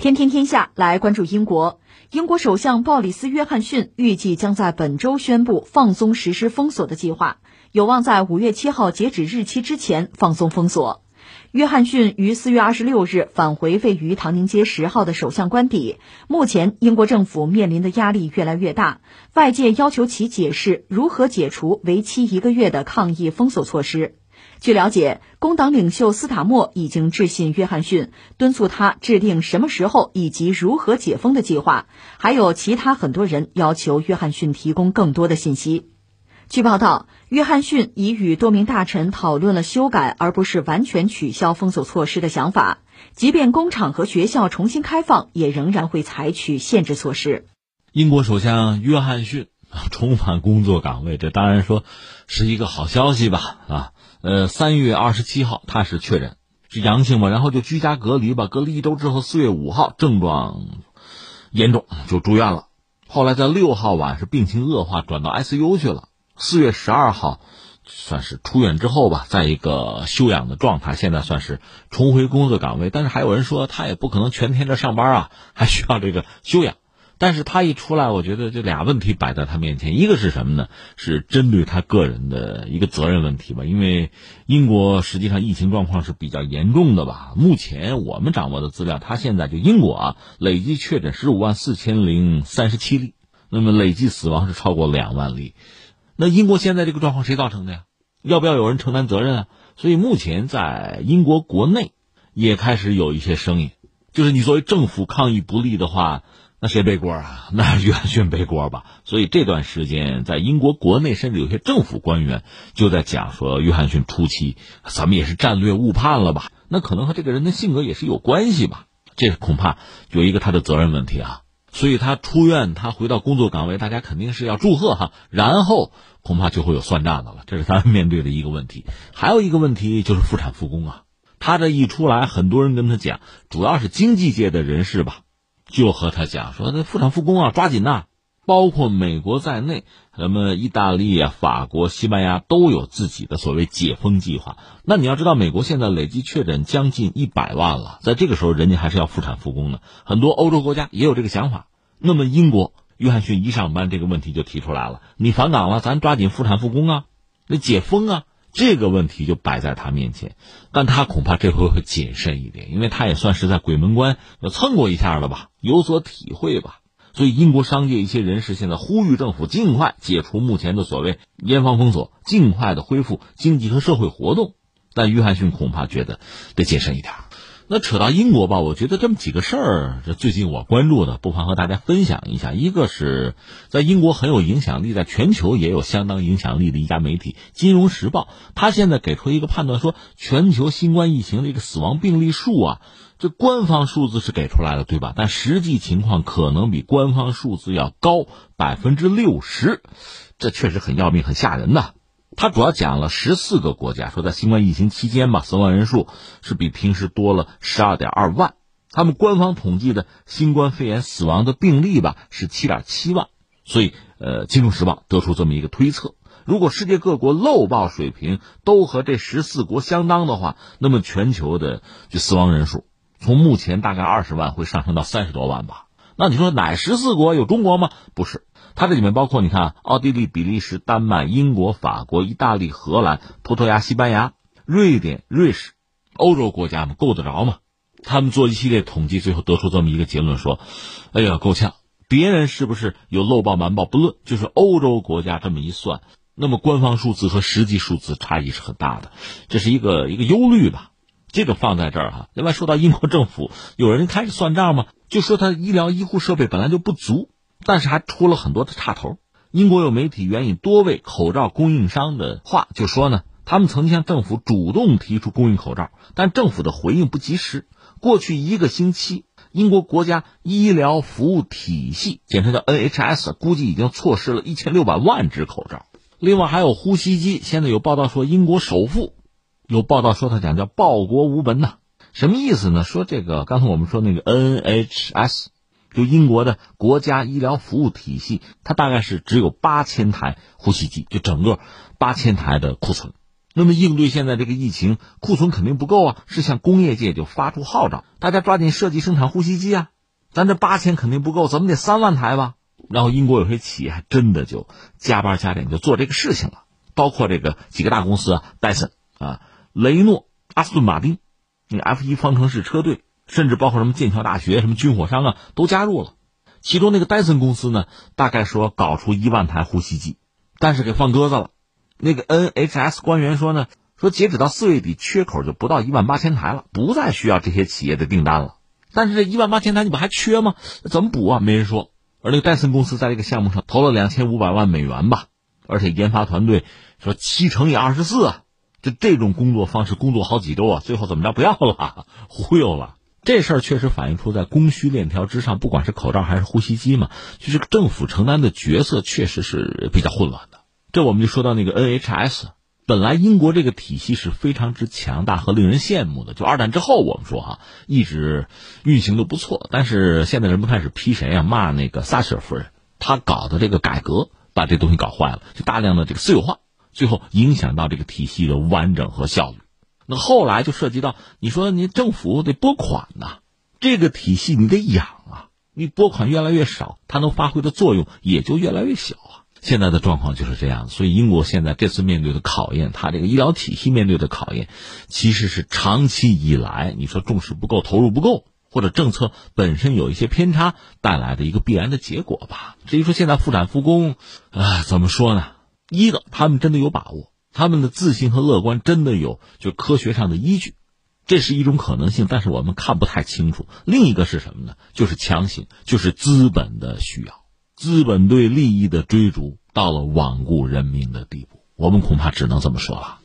天天天下来关注英国。英国首相鲍里斯·约翰逊预计将在本周宣布放松实施封锁的计划，有望在五月七号截止日期之前放松封锁。约翰逊于四月二十六日返回位于唐宁街十号的首相官邸。目前，英国政府面临的压力越来越大，外界要求其解释如何解除为期一个月的抗疫封锁措施。据了解，工党领袖斯塔默已经致信约翰逊，敦促他制定什么时候以及如何解封的计划。还有其他很多人要求约翰逊提供更多的信息。据报道，约翰逊已与多名大臣讨论了修改而不是完全取消封锁措施的想法。即便工厂和学校重新开放，也仍然会采取限制措施。英国首相约翰逊 重返工作岗位，这当然说是一个好消息吧？啊。呃，三月二十七号他是确诊是阳性嘛，然后就居家隔离吧，隔离一周之后，四月五号症状严重就住院了，后来在六号晚是病情恶化，转到 ICU 去了。四月十二号算是出院之后吧，在一个休养的状态，现在算是重回工作岗位，但是还有人说他也不可能全天这上班啊，还需要这个休养。但是他一出来，我觉得这俩问题摆在他面前，一个是什么呢？是针对他个人的一个责任问题吧。因为英国实际上疫情状况是比较严重的吧。目前我们掌握的资料，他现在就英国啊，累计确诊十五万四千零三十七例，那么累计死亡是超过两万例。那英国现在这个状况谁造成的呀？要不要有人承担责任啊？所以目前在英国国内也开始有一些声音，就是你作为政府抗疫不力的话。那谁背锅啊？那约翰逊背锅吧。所以这段时间，在英国国内，甚至有些政府官员就在讲说，约翰逊初期咱们也是战略误判了吧？那可能和这个人的性格也是有关系吧？这恐怕有一个他的责任问题啊。所以他出院，他回到工作岗位，大家肯定是要祝贺哈。然后恐怕就会有算账的了，这是他面对的一个问题。还有一个问题就是复产复工啊。他这一出来，很多人跟他讲，主要是经济界的人士吧。就和他讲说，那复产复工啊，抓紧呐！包括美国在内，什么意大利啊、法国、西班牙都有自己的所谓解封计划。那你要知道，美国现在累计确诊将近一百万了，在这个时候，人家还是要复产复工的。很多欧洲国家也有这个想法。那么，英国约翰逊一上班，这个问题就提出来了：你返岗了，咱抓紧复产复工啊，那解封啊。这个问题就摆在他面前，但他恐怕这回会谨慎一点，因为他也算是在鬼门关蹭过一下了吧，有所体会吧。所以，英国商界一些人士现在呼吁政府尽快解除目前的所谓严防封锁，尽快的恢复经济和社会活动。但约翰逊恐怕觉得得谨慎一点。那扯到英国吧，我觉得这么几个事儿，这最近我关注的，不妨和大家分享一下。一个是在英国很有影响力，在全球也有相当影响力的一家媒体《金融时报》，他现在给出一个判断，说全球新冠疫情的一个死亡病例数啊，这官方数字是给出来了，对吧？但实际情况可能比官方数字要高百分之六十，这确实很要命，很吓人呐。他主要讲了十四个国家，说在新冠疫情期间吧，死亡人数是比平时多了十二点二万。他们官方统计的新冠肺炎死亡的病例吧是七点七万。所以，呃，《金融时报》得出这么一个推测：如果世界各国漏报水平都和这十四国相当的话，那么全球的就死亡人数从目前大概二十万会上升到三十多万吧。那你说哪十四国有中国吗？不是。它这里面包括你看，奥地利、比利时、丹麦、英国、法国、意大利、荷兰、葡萄牙、西班牙、瑞典、瑞士，欧洲国家嘛，够得着吗？他们做一系列统计，最后得出这么一个结论：说，哎呀，够呛。别人是不是有漏报瞒报不论，就是欧洲国家这么一算，那么官方数字和实际数字差异是很大的，这是一个一个忧虑吧。这个放在这儿哈。另外说到英国政府，有人开始算账吗？就说他医疗医护设备本来就不足。但是还出了很多的岔头。英国有媒体援引多位口罩供应商的话，就说呢，他们曾经向政府主动提出供应口罩，但政府的回应不及时。过去一个星期，英国国家医疗服务体系（简称叫 NHS） 估计已经错失了一千六百万只口罩。另外还有呼吸机，现在有报道说英国首富，有报道说他讲叫报国无门呐，什么意思呢？说这个刚才我们说那个 NHS。就英国的国家医疗服务体系，它大概是只有八千台呼吸机，就整个八千台的库存。那么应对现在这个疫情，库存肯定不够啊，是向工业界就发出号召，大家抓紧设计生产呼吸机啊，咱这八千肯定不够，怎么得三万台吧？然后英国有些企业还真的就加班加点就做这个事情了，包括这个几个大公司啊，戴森啊、雷诺、阿斯顿马丁，那个 F 一方程式车队，甚至包括什么剑桥大学、什么军火商啊，都加入了。其中那个戴森公司呢，大概说搞出一万台呼吸机，但是给放鸽子了。那个 NHS 官员说呢，说截止到四月底，缺口就不到一万八千台了，不再需要这些企业的订单了。但是这一万八千台你不还缺吗？怎么补啊？没人说。而那个戴森公司在这个项目上投了两千五百万美元吧，而且研发团队说七乘以二十四啊，就这种工作方式工作好几周啊，最后怎么着不要了，忽悠了。这事儿确实反映出在供需链条之上，不管是口罩还是呼吸机嘛，就是政府承担的角色确实是比较混乱的。这我们就说到那个 NHS，本来英国这个体系是非常之强大和令人羡慕的。就二战之后，我们说哈，一直运行的不错。但是现在人们开始批谁啊？骂那个撒切尔夫人，她搞的这个改革把这东西搞坏了，就大量的这个私有化，最后影响到这个体系的完整和效率。那后来就涉及到，你说你政府得拨款呐，这个体系你得养啊，你拨款越来越少，它能发挥的作用也就越来越小啊。现在的状况就是这样，所以英国现在这次面对的考验，它这个医疗体系面对的考验，其实是长期以来你说重视不够、投入不够，或者政策本身有一些偏差带来的一个必然的结果吧。至于说现在复产复工，啊，怎么说呢？一个他们真的有把握。他们的自信和乐观真的有就科学上的依据，这是一种可能性，但是我们看不太清楚。另一个是什么呢？就是强行，就是资本的需要，资本对利益的追逐到了罔顾人民的地步，我们恐怕只能这么说了。